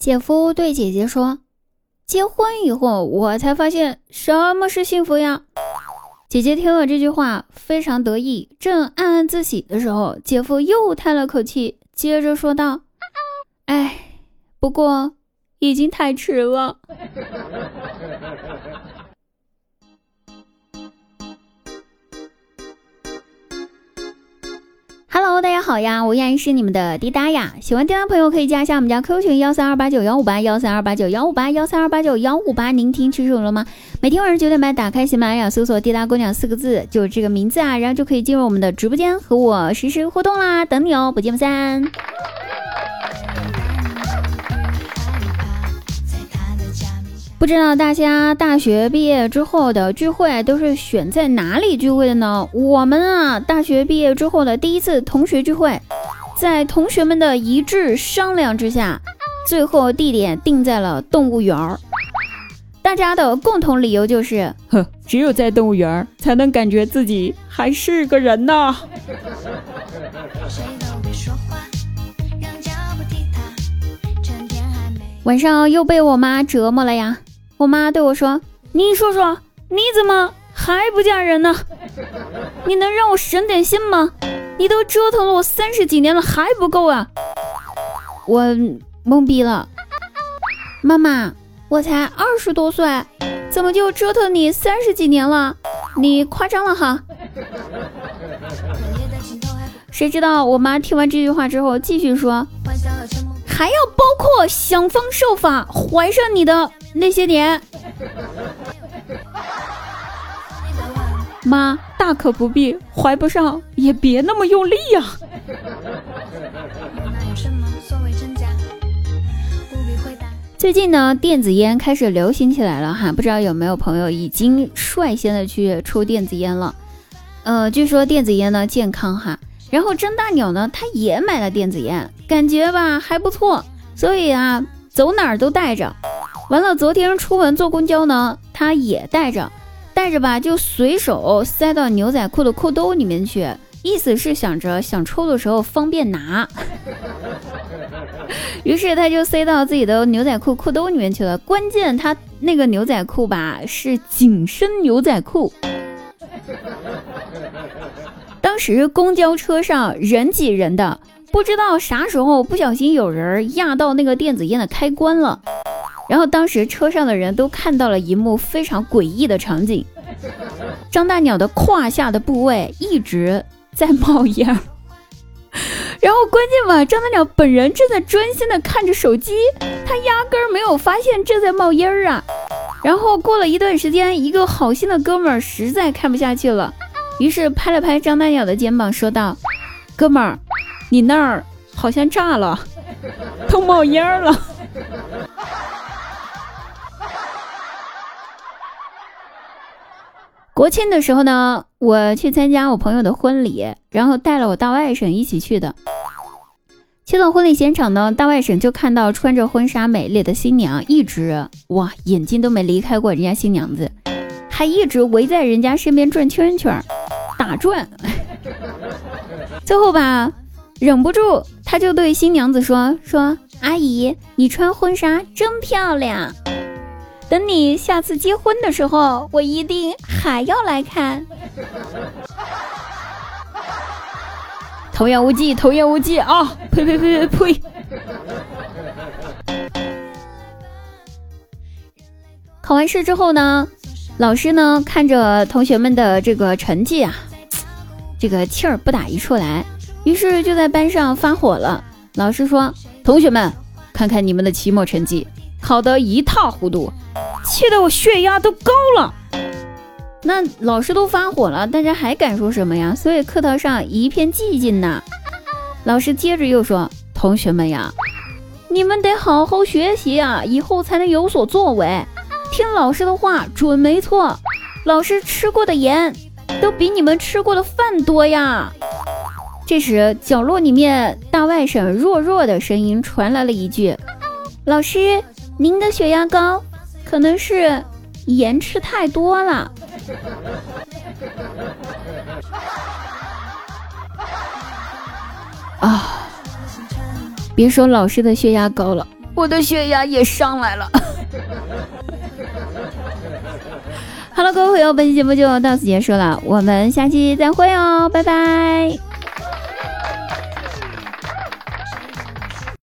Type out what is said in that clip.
姐夫对姐姐说：“结婚以后，我才发现什么是幸福呀。”姐姐听了这句话，非常得意，正暗暗自喜的时候，姐夫又叹了口气，接着说道：“哎，不过已经太迟了。” 大家好呀，我依然是你们的滴答呀。喜欢滴答朋友可以加一下我们家 QQ 群幺三二八九幺五八幺三二八九幺五八幺三二八九幺五八。您听清楚了吗？每天晚上九点半打开喜马拉雅，搜索“滴答姑娘”四个字，就是这个名字啊，然后就可以进入我们的直播间和我实时互动啦，等你哦，不见不散。不知道大家大学毕业之后的聚会都是选在哪里聚会的呢？我们啊，大学毕业之后的第一次同学聚会，在同学们的一致商量之下，最后地点定在了动物园儿。大家的共同理由就是，呵，只有在动物园儿才能感觉自己还是个人呢。晚上又被我妈折磨了呀。我妈对我说：“你说说，你怎么还不嫁人呢？你能让我省点心吗？你都折腾了我三十几年了，还不够啊！”我懵逼了。妈妈，我才二十多岁，怎么就折腾你三十几年了？你夸张了哈！谁知道我妈听完这句话之后，继续说：“还要包括想方设法怀上你的。”那些年，妈大可不必怀不上，也别那么用力呀。最近呢，电子烟开始流行起来了哈，不知道有没有朋友已经率先的去抽电子烟了？呃，据说电子烟呢健康哈，然后张大鸟呢他也买了电子烟，感觉吧还不错，所以啊走哪儿都带着。完了，昨天出门坐公交呢，他也带着，带着吧，就随手塞到牛仔裤的裤兜里面去，意思是想着想抽的时候方便拿。于是他就塞到自己的牛仔裤裤兜里面去了。关键他那个牛仔裤吧是紧身牛仔裤。当时公交车上人挤人的，不知道啥时候不小心有人压到那个电子烟的开关了。然后当时车上的人都看到了一幕非常诡异的场景，张大鸟的胯下的部位一直在冒烟，然后关键吧，张大鸟本人正在专心的看着手机，他压根儿没有发现正在冒烟儿啊。然后过了一段时间，一个好心的哥们儿实在看不下去了，于是拍了拍张大鸟的肩膀，说道：“哥们儿，你那儿好像炸了，都冒烟了。”国庆的时候呢，我去参加我朋友的婚礼，然后带了我大外甥一起去的。去到婚礼现场呢，大外甥就看到穿着婚纱美丽的新娘，一直哇眼睛都没离开过人家新娘子，还一直围在人家身边转圈圈打转。最后吧，忍不住他就对新娘子说：“说阿姨，你穿婚纱真漂亮。”等你下次结婚的时候，我一定还要来看。童言无忌，童言无忌啊！呸呸呸呸呸！考完试之后呢，老师呢看着同学们的这个成绩啊，这个气儿不打一处来，于是就在班上发火了。老师说：“同学们，看看你们的期末成绩。”考得一塌糊涂，气得我血压都高了。那老师都发火了，大家还敢说什么呀？所以课堂上一片寂静呐。老师接着又说：“同学们呀，你们得好好学习啊，以后才能有所作为。听老师的话准没错。老师吃过的盐都比你们吃过的饭多呀。”这时，角落里面大外甥弱弱的声音传来了一句：“老师。”您的血压高，可能是盐吃太多了。啊！别说老师的血压高了，我的血压也上来了。好了，各位朋友，本期节目就到此结束了，我们下期再会哦，拜拜。